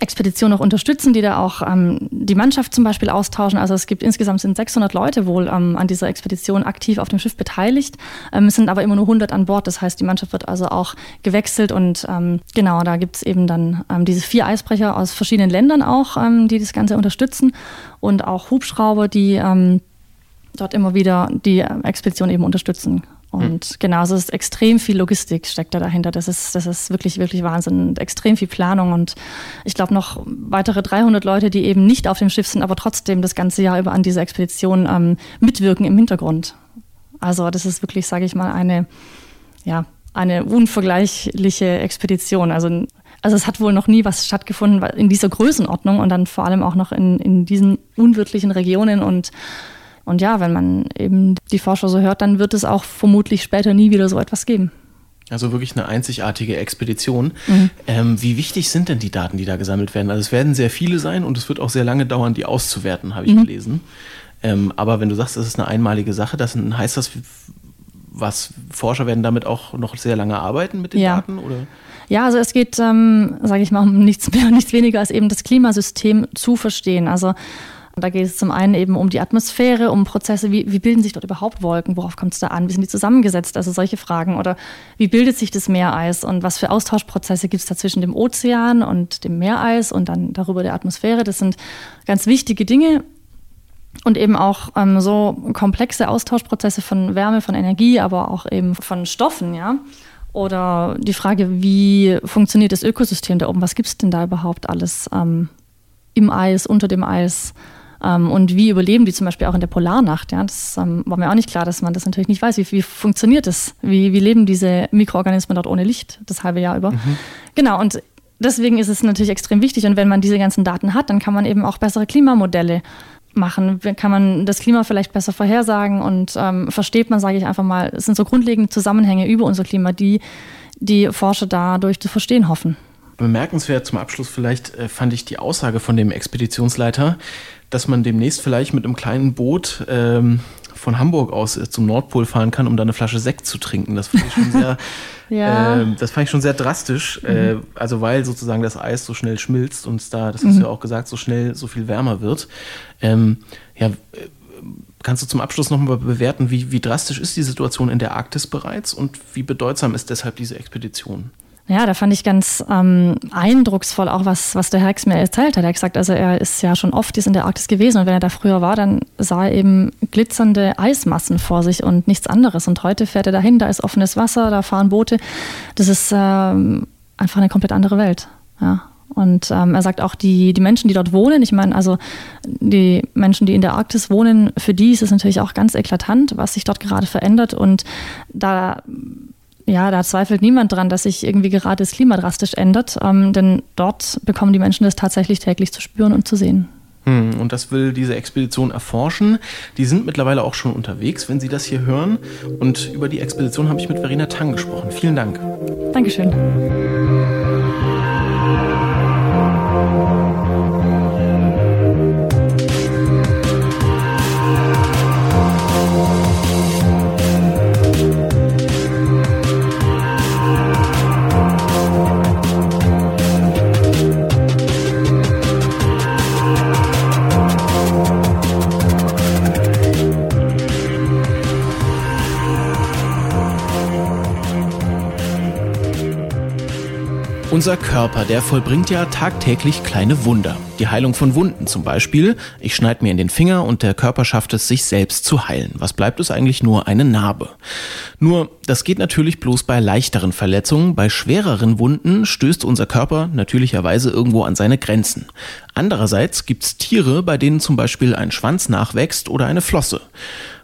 Expedition auch unterstützen, die da auch ähm, die Mannschaft zum Beispiel austauschen. Also es gibt insgesamt sind 600 Leute wohl ähm, an dieser Expedition aktiv auf dem Schiff beteiligt. Ähm, es sind aber immer nur 100 an Bord. Das heißt, die Mannschaft wird also auch gewechselt und ähm, genau, da gibt es eben dann ähm, diese vier Eisbrecher aus verschiedenen Ländern auch, ähm, die das Ganze unterstützen und auch Hubschrauber, die dort immer wieder die Expedition eben unterstützen. Und hm. genau, es ist extrem viel Logistik steckt da dahinter. Das ist, das ist wirklich, wirklich Wahnsinn. Und extrem viel Planung und ich glaube noch weitere 300 Leute, die eben nicht auf dem Schiff sind, aber trotzdem das ganze Jahr über an dieser Expedition ähm, mitwirken im Hintergrund. Also das ist wirklich, sage ich mal, eine, ja, eine unvergleichliche Expedition. Also, also es hat wohl noch nie was stattgefunden in dieser Größenordnung und dann vor allem auch noch in, in diesen unwirtlichen Regionen und und ja, wenn man eben die Forscher so hört, dann wird es auch vermutlich später nie wieder so etwas geben. Also wirklich eine einzigartige Expedition. Mhm. Ähm, wie wichtig sind denn die Daten, die da gesammelt werden? Also es werden sehr viele sein und es wird auch sehr lange dauern, die auszuwerten, habe ich mhm. gelesen. Ähm, aber wenn du sagst, das ist eine einmalige Sache, das heißt das, was Forscher werden damit auch noch sehr lange arbeiten mit den ja. Daten? Oder? Ja, also es geht, ähm, sage ich mal, um nichts mehr, nichts weniger als eben das Klimasystem zu verstehen. Also da geht es zum einen eben um die Atmosphäre, um Prozesse, wie, wie bilden sich dort überhaupt Wolken, worauf kommt es da an, wie sind die zusammengesetzt, also solche Fragen. Oder wie bildet sich das Meereis und was für Austauschprozesse gibt es da zwischen dem Ozean und dem Meereis und dann darüber der Atmosphäre. Das sind ganz wichtige Dinge. Und eben auch ähm, so komplexe Austauschprozesse von Wärme, von Energie, aber auch eben von Stoffen, ja. Oder die Frage, wie funktioniert das Ökosystem da oben? Was gibt es denn da überhaupt alles ähm, im Eis, unter dem Eis? Ähm, und wie überleben die zum Beispiel auch in der Polarnacht? Ja, das ähm, war mir auch nicht klar, dass man das natürlich nicht weiß. Wie, wie funktioniert das? Wie, wie leben diese Mikroorganismen dort ohne Licht das halbe Jahr über? Mhm. Genau, und deswegen ist es natürlich extrem wichtig. Und wenn man diese ganzen Daten hat, dann kann man eben auch bessere Klimamodelle machen? Kann man das Klima vielleicht besser vorhersagen und ähm, versteht man, sage ich einfach mal, es sind so grundlegende Zusammenhänge über unser Klima, die die Forscher dadurch zu verstehen hoffen. Bemerkenswert zum Abschluss vielleicht äh, fand ich die Aussage von dem Expeditionsleiter, dass man demnächst vielleicht mit einem kleinen Boot ähm, von Hamburg aus äh, zum Nordpol fahren kann, um da eine Flasche Sekt zu trinken. Das fand ich schon sehr, ja. äh, das fand ich schon sehr drastisch. Mhm. Äh, also weil sozusagen das Eis so schnell schmilzt und da, das hast du ja auch gesagt, so schnell so viel wärmer wird. Ähm, ja, äh, kannst du zum Abschluss nochmal bewerten, wie, wie drastisch ist die Situation in der Arktis bereits und wie bedeutsam ist deshalb diese Expedition? Ja, da fand ich ganz ähm, eindrucksvoll auch, was, was der Hex mir erzählt hat. Er hat gesagt, also er ist ja schon oft in der Arktis gewesen und wenn er da früher war, dann sah er eben glitzernde Eismassen vor sich und nichts anderes. Und heute fährt er dahin, da ist offenes Wasser, da fahren Boote. Das ist ähm, einfach eine komplett andere Welt. Ja. Und ähm, er sagt auch, die, die Menschen, die dort wohnen, ich meine, also die Menschen, die in der Arktis wohnen, für die ist es natürlich auch ganz eklatant, was sich dort gerade verändert. Und da ja, da zweifelt niemand dran, dass sich irgendwie gerade das Klima drastisch ändert, ähm, denn dort bekommen die Menschen das tatsächlich täglich zu spüren und zu sehen. Hm, und das will diese Expedition erforschen. Die sind mittlerweile auch schon unterwegs, wenn Sie das hier hören. Und über die Expedition habe ich mit Verena Tang gesprochen. Vielen Dank. Dankeschön. Unser Körper, der vollbringt ja tagtäglich kleine Wunder. Die Heilung von Wunden zum Beispiel. Ich schneide mir in den Finger und der Körper schafft es, sich selbst zu heilen. Was bleibt es eigentlich nur? Eine Narbe. Nur, das geht natürlich bloß bei leichteren Verletzungen. Bei schwereren Wunden stößt unser Körper natürlicherweise irgendwo an seine Grenzen. Andererseits gibt's Tiere, bei denen zum Beispiel ein Schwanz nachwächst oder eine Flosse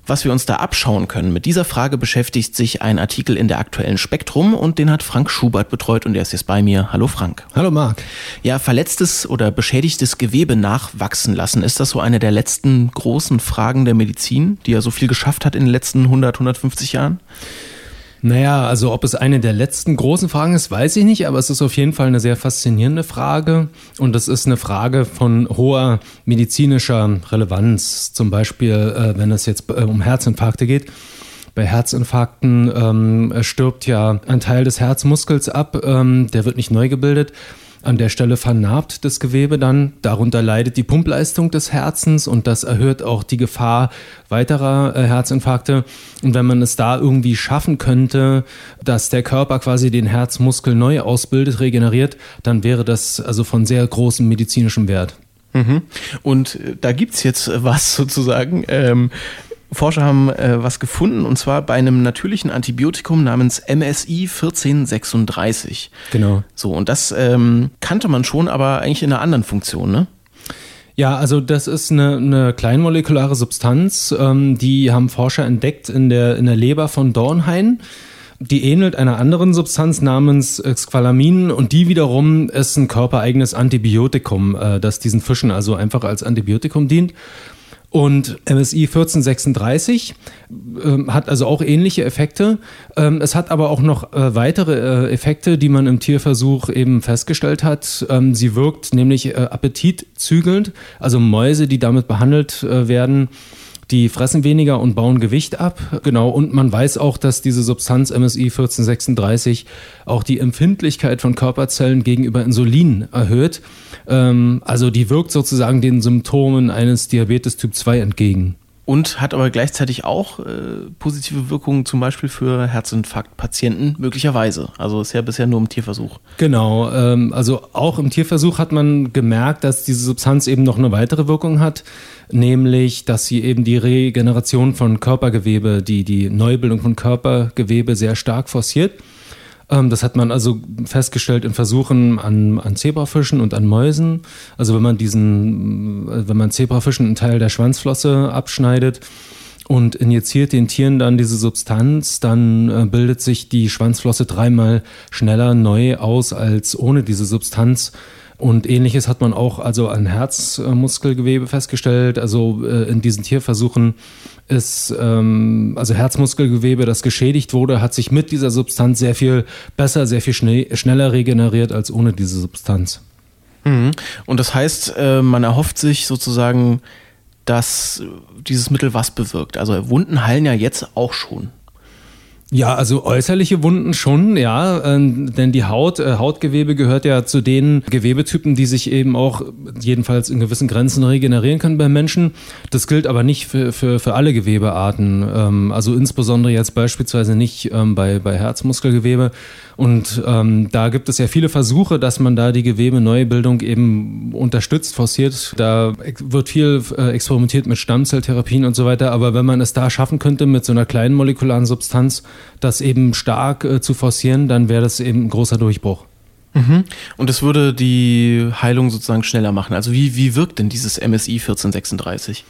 was wir uns da abschauen können. Mit dieser Frage beschäftigt sich ein Artikel in der aktuellen Spektrum und den hat Frank Schubert betreut und er ist jetzt bei mir. Hallo Frank. Hallo Marc. Ja, verletztes oder beschädigtes Gewebe nachwachsen lassen. Ist das so eine der letzten großen Fragen der Medizin, die ja so viel geschafft hat in den letzten 100, 150 Jahren? Naja, also ob es eine der letzten großen Fragen ist, weiß ich nicht, aber es ist auf jeden Fall eine sehr faszinierende Frage und es ist eine Frage von hoher medizinischer Relevanz. Zum Beispiel, äh, wenn es jetzt äh, um Herzinfarkte geht. Bei Herzinfarkten ähm, stirbt ja ein Teil des Herzmuskels ab, ähm, der wird nicht neu gebildet an der Stelle vernarbt das Gewebe dann. Darunter leidet die Pumpleistung des Herzens und das erhöht auch die Gefahr weiterer äh, Herzinfarkte. Und wenn man es da irgendwie schaffen könnte, dass der Körper quasi den Herzmuskel neu ausbildet, regeneriert, dann wäre das also von sehr großem medizinischem Wert. Mhm. Und äh, da gibt es jetzt was sozusagen. Ähm, Forscher haben äh, was gefunden und zwar bei einem natürlichen Antibiotikum namens MSI 1436. Genau. So, und das ähm, kannte man schon, aber eigentlich in einer anderen Funktion, ne? Ja, also das ist eine, eine kleinmolekulare Substanz, ähm, die haben Forscher entdeckt in der, in der Leber von Dornhain. Die ähnelt einer anderen Substanz namens Squalamin und die wiederum ist ein körpereigenes Antibiotikum, äh, das diesen Fischen also einfach als Antibiotikum dient. Und MSI 1436 äh, hat also auch ähnliche Effekte. Ähm, es hat aber auch noch äh, weitere äh, Effekte, die man im Tierversuch eben festgestellt hat. Ähm, sie wirkt nämlich äh, appetitzügelnd, also Mäuse, die damit behandelt äh, werden, die fressen weniger und bauen Gewicht ab. Genau. Und man weiß auch, dass diese Substanz MSI 1436 auch die Empfindlichkeit von Körperzellen gegenüber Insulin erhöht. Ähm, also die wirkt sozusagen den Symptomen eines Diabetes Typ 2 entgegen und hat aber gleichzeitig auch äh, positive Wirkungen zum Beispiel für Herzinfarktpatienten möglicherweise. Also ist ja bisher nur im Tierversuch. Genau, ähm, also auch im Tierversuch hat man gemerkt, dass diese Substanz eben noch eine weitere Wirkung hat, nämlich dass sie eben die Regeneration von Körpergewebe, die, die Neubildung von Körpergewebe sehr stark forciert. Ähm, das hat man also festgestellt in Versuchen an, an Zebrafischen und an Mäusen. Also wenn man diesen, äh, wenn man Zebrafischen einen Teil der Schwanzflosse abschneidet und injiziert den Tieren dann diese Substanz, dann äh, bildet sich die Schwanzflosse dreimal schneller neu aus als ohne diese Substanz. Und ähnliches hat man auch also an Herzmuskelgewebe festgestellt. Also äh, in diesen Tierversuchen ist ähm, also Herzmuskelgewebe, das geschädigt wurde, hat sich mit dieser Substanz sehr viel besser, sehr viel schnell, schneller regeneriert als ohne diese Substanz. Mhm. Und das heißt, äh, man erhofft sich sozusagen, dass dieses Mittel was bewirkt. Also Wunden heilen ja jetzt auch schon. Ja, also äußerliche Wunden schon, ja, äh, denn die Haut, äh, Hautgewebe gehört ja zu den Gewebetypen, die sich eben auch jedenfalls in gewissen Grenzen regenerieren können beim Menschen. Das gilt aber nicht für, für, für alle Gewebearten, ähm, also insbesondere jetzt beispielsweise nicht ähm, bei, bei Herzmuskelgewebe. Und ähm, da gibt es ja viele Versuche, dass man da die Gewebeneubildung eben unterstützt, forciert. Da wird viel äh, experimentiert mit Stammzelltherapien und so weiter. Aber wenn man es da schaffen könnte, mit so einer kleinen molekularen Substanz das eben stark äh, zu forcieren, dann wäre das eben ein großer Durchbruch. Mhm. Und es würde die Heilung sozusagen schneller machen. Also wie, wie wirkt denn dieses MSI 1436?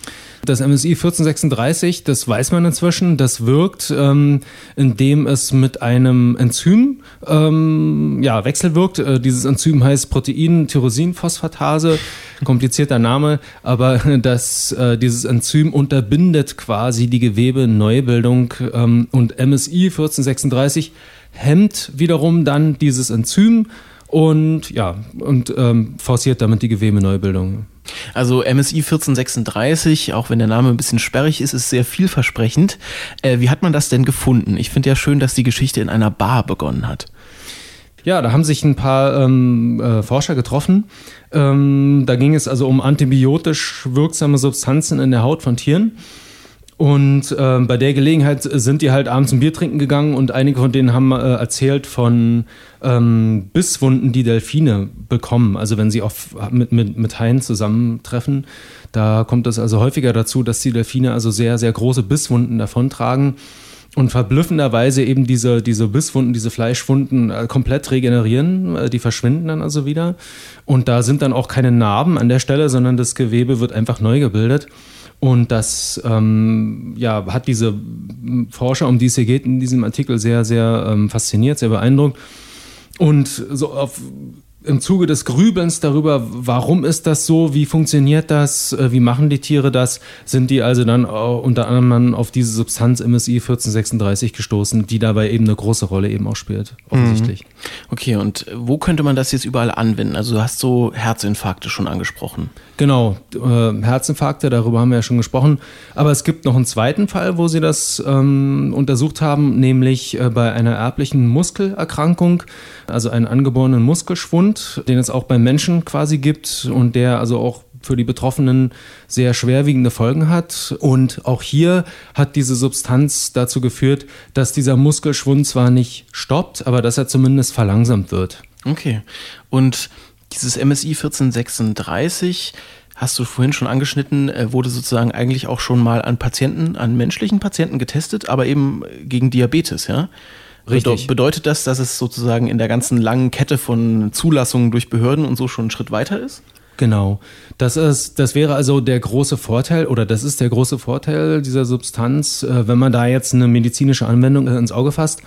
Das MSI 1436, das weiß man inzwischen, das wirkt, ähm, indem es mit einem Enzym ähm, ja, wechselwirkt. Äh, dieses Enzym heißt Protein-Tyrosinphosphatase, komplizierter Name, aber das, äh, dieses Enzym unterbindet quasi die Gewebeneubildung ähm, und MSI 1436 hemmt wiederum dann dieses Enzym und ja, und ähm, forciert damit die Gewebeneubildung. Also MSI 1436, auch wenn der Name ein bisschen sperrig ist, ist sehr vielversprechend. Äh, wie hat man das denn gefunden? Ich finde ja schön, dass die Geschichte in einer Bar begonnen hat. Ja, da haben sich ein paar ähm, äh, Forscher getroffen. Ähm, da ging es also um antibiotisch wirksame Substanzen in der Haut von Tieren. Und äh, bei der Gelegenheit sind die halt abends ein Bier trinken gegangen und einige von denen haben äh, erzählt von ähm, Bisswunden, die Delfine bekommen. Also wenn sie auf, mit, mit, mit Haien zusammentreffen, da kommt es also häufiger dazu, dass die Delfine also sehr, sehr große Bisswunden davontragen und verblüffenderweise eben diese, diese Bisswunden, diese Fleischwunden äh, komplett regenerieren. Äh, die verschwinden dann also wieder. Und da sind dann auch keine Narben an der Stelle, sondern das Gewebe wird einfach neu gebildet. Und das ähm, ja, hat diese Forscher, um die es hier geht, in diesem Artikel sehr, sehr ähm, fasziniert, sehr beeindruckt. Und so auf im Zuge des Grübelns darüber, warum ist das so, wie funktioniert das, äh, wie machen die Tiere das, sind die also dann unter anderem auf diese Substanz MSI 1436 gestoßen, die dabei eben eine große Rolle eben auch spielt, offensichtlich. Mhm. Okay, und wo könnte man das jetzt überall anwenden? Also du hast so Herzinfarkte schon angesprochen. Genau, äh, Herzinfarkte, darüber haben wir ja schon gesprochen. Aber es gibt noch einen zweiten Fall, wo sie das ähm, untersucht haben, nämlich äh, bei einer erblichen Muskelerkrankung, also einen angeborenen Muskelschwund, den es auch beim Menschen quasi gibt und der also auch für die Betroffenen sehr schwerwiegende Folgen hat. Und auch hier hat diese Substanz dazu geführt, dass dieser Muskelschwund zwar nicht stoppt, aber dass er zumindest verlangsamt wird. Okay. Und dieses MSI 1436 hast du vorhin schon angeschnitten, äh, wurde sozusagen eigentlich auch schon mal an Patienten, an menschlichen Patienten getestet, aber eben gegen Diabetes, ja? Richtig. Bedeutet das, dass es sozusagen in der ganzen langen Kette von Zulassungen durch Behörden und so schon einen Schritt weiter ist? Genau. Das ist, das wäre also der große Vorteil oder das ist der große Vorteil dieser Substanz, äh, wenn man da jetzt eine medizinische Anwendung ins Auge fasst.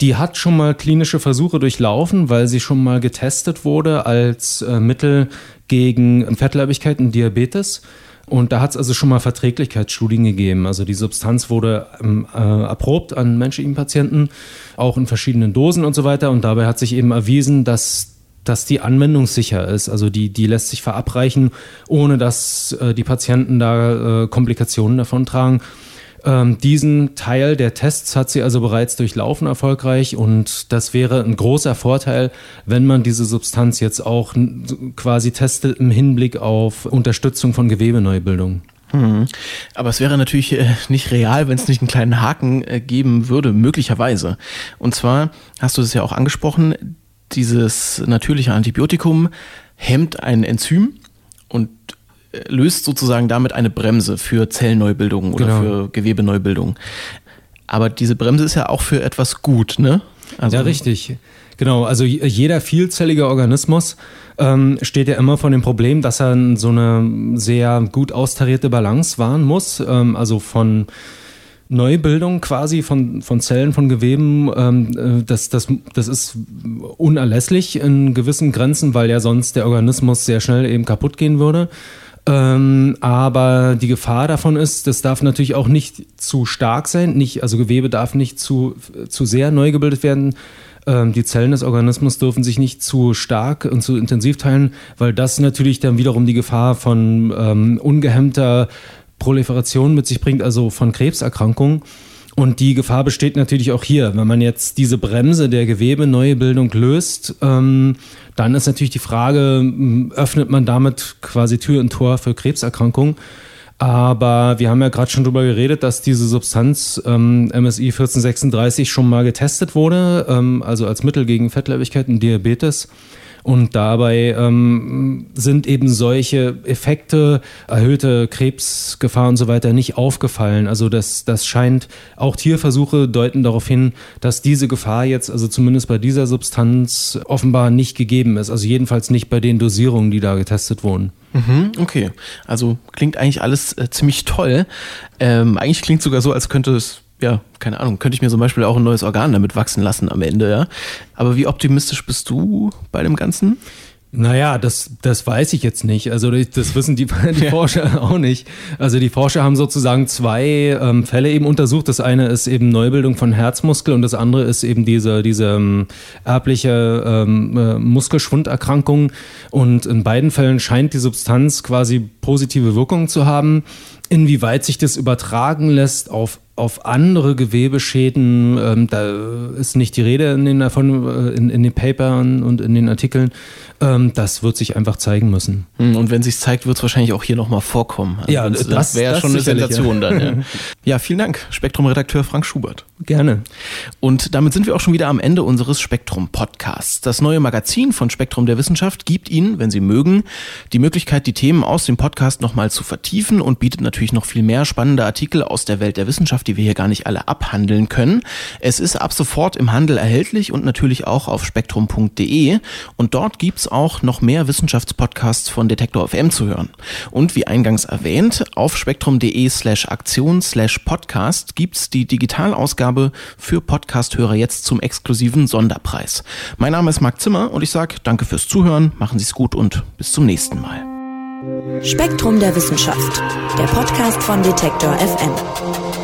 Die hat schon mal klinische Versuche durchlaufen, weil sie schon mal getestet wurde als äh, Mittel gegen Fettleibigkeit und Diabetes. Und da hat es also schon mal Verträglichkeitsstudien gegeben. Also die Substanz wurde ähm, äh, erprobt an menschlichen Patienten, auch in verschiedenen Dosen und so weiter. Und dabei hat sich eben erwiesen, dass dass die anwendungssicher ist. Also die, die lässt sich verabreichen, ohne dass äh, die Patienten da äh, Komplikationen davon tragen. Ähm, diesen Teil der Tests hat sie also bereits durchlaufen erfolgreich und das wäre ein großer Vorteil, wenn man diese Substanz jetzt auch quasi testet im Hinblick auf Unterstützung von Gewebeneubildung. Mhm. Aber es wäre natürlich äh, nicht real, wenn es nicht einen kleinen Haken äh, geben würde, möglicherweise. Und zwar hast du es ja auch angesprochen, dieses natürliche Antibiotikum hemmt ein Enzym löst sozusagen damit eine Bremse für Zellneubildung oder genau. für Gewebeneubildung. Aber diese Bremse ist ja auch für etwas gut, ne? Also ja, richtig. Genau, also jeder vielzellige Organismus ähm, steht ja immer vor dem Problem, dass er so eine sehr gut austarierte Balance wahren muss. Ähm, also von Neubildung quasi von, von Zellen, von Geweben, ähm, äh, das, das, das ist unerlässlich in gewissen Grenzen, weil ja sonst der Organismus sehr schnell eben kaputt gehen würde. Ähm, aber die Gefahr davon ist, das darf natürlich auch nicht zu stark sein. Nicht, also Gewebe darf nicht zu, zu sehr neu gebildet werden. Ähm, die Zellen des Organismus dürfen sich nicht zu stark und zu intensiv teilen, weil das natürlich dann wiederum die Gefahr von ähm, ungehemmter Proliferation mit sich bringt, also von Krebserkrankungen. Und die Gefahr besteht natürlich auch hier. Wenn man jetzt diese Bremse der Gewebeneubildung löst, ähm, dann ist natürlich die Frage, öffnet man damit quasi Tür und Tor für Krebserkrankungen? Aber wir haben ja gerade schon darüber geredet, dass diese Substanz ähm, MSI 1436 schon mal getestet wurde, ähm, also als Mittel gegen Fettleibigkeit und Diabetes. Und dabei ähm, sind eben solche Effekte, erhöhte Krebsgefahr und so weiter nicht aufgefallen. Also das, das scheint, auch Tierversuche deuten darauf hin, dass diese Gefahr jetzt, also zumindest bei dieser Substanz, offenbar nicht gegeben ist. Also jedenfalls nicht bei den Dosierungen, die da getestet wurden. Mhm, okay, also klingt eigentlich alles äh, ziemlich toll. Ähm, eigentlich klingt sogar so, als könnte es ja, keine Ahnung, könnte ich mir zum Beispiel auch ein neues Organ damit wachsen lassen am Ende, ja. Aber wie optimistisch bist du bei dem Ganzen? Naja, das, das weiß ich jetzt nicht. Also das wissen die, die ja. Forscher auch nicht. Also die Forscher haben sozusagen zwei ähm, Fälle eben untersucht. Das eine ist eben Neubildung von Herzmuskel und das andere ist eben diese, diese ähm, erbliche ähm, äh, Muskelschwunderkrankung. Und in beiden Fällen scheint die Substanz quasi positive Wirkungen zu haben. Inwieweit sich das übertragen lässt auf auf andere Gewebeschäden, ähm, da ist nicht die Rede in den, davon, äh, in, in den Papern und in den Artikeln. Ähm, das wird sich einfach zeigen müssen. Hm, und wenn sich zeigt, wird es wahrscheinlich auch hier nochmal vorkommen. Also ja, das, das wäre schon eine Sensation ja. dann. Ja. ja, vielen Dank, Spektrum-Redakteur Frank Schubert. Gerne. Und damit sind wir auch schon wieder am Ende unseres Spektrum-Podcasts. Das neue Magazin von Spektrum der Wissenschaft gibt Ihnen, wenn Sie mögen, die Möglichkeit, die Themen aus dem Podcast nochmal zu vertiefen und bietet natürlich noch viel mehr spannende Artikel aus der Welt der Wissenschaft, die wir hier gar nicht alle abhandeln können. Es ist ab sofort im Handel erhältlich und natürlich auch auf spektrum.de. Und dort gibt es auch noch mehr Wissenschaftspodcasts von Detektor FM zu hören. Und wie eingangs erwähnt, auf spektrum.de slash Aktion slash Podcast gibt es die Digitalausgabe für Podcasthörer jetzt zum exklusiven Sonderpreis. Mein Name ist Marc Zimmer und ich sage danke fürs Zuhören, machen Sie es gut und bis zum nächsten Mal. Spektrum der Wissenschaft, der Podcast von Detektor FM.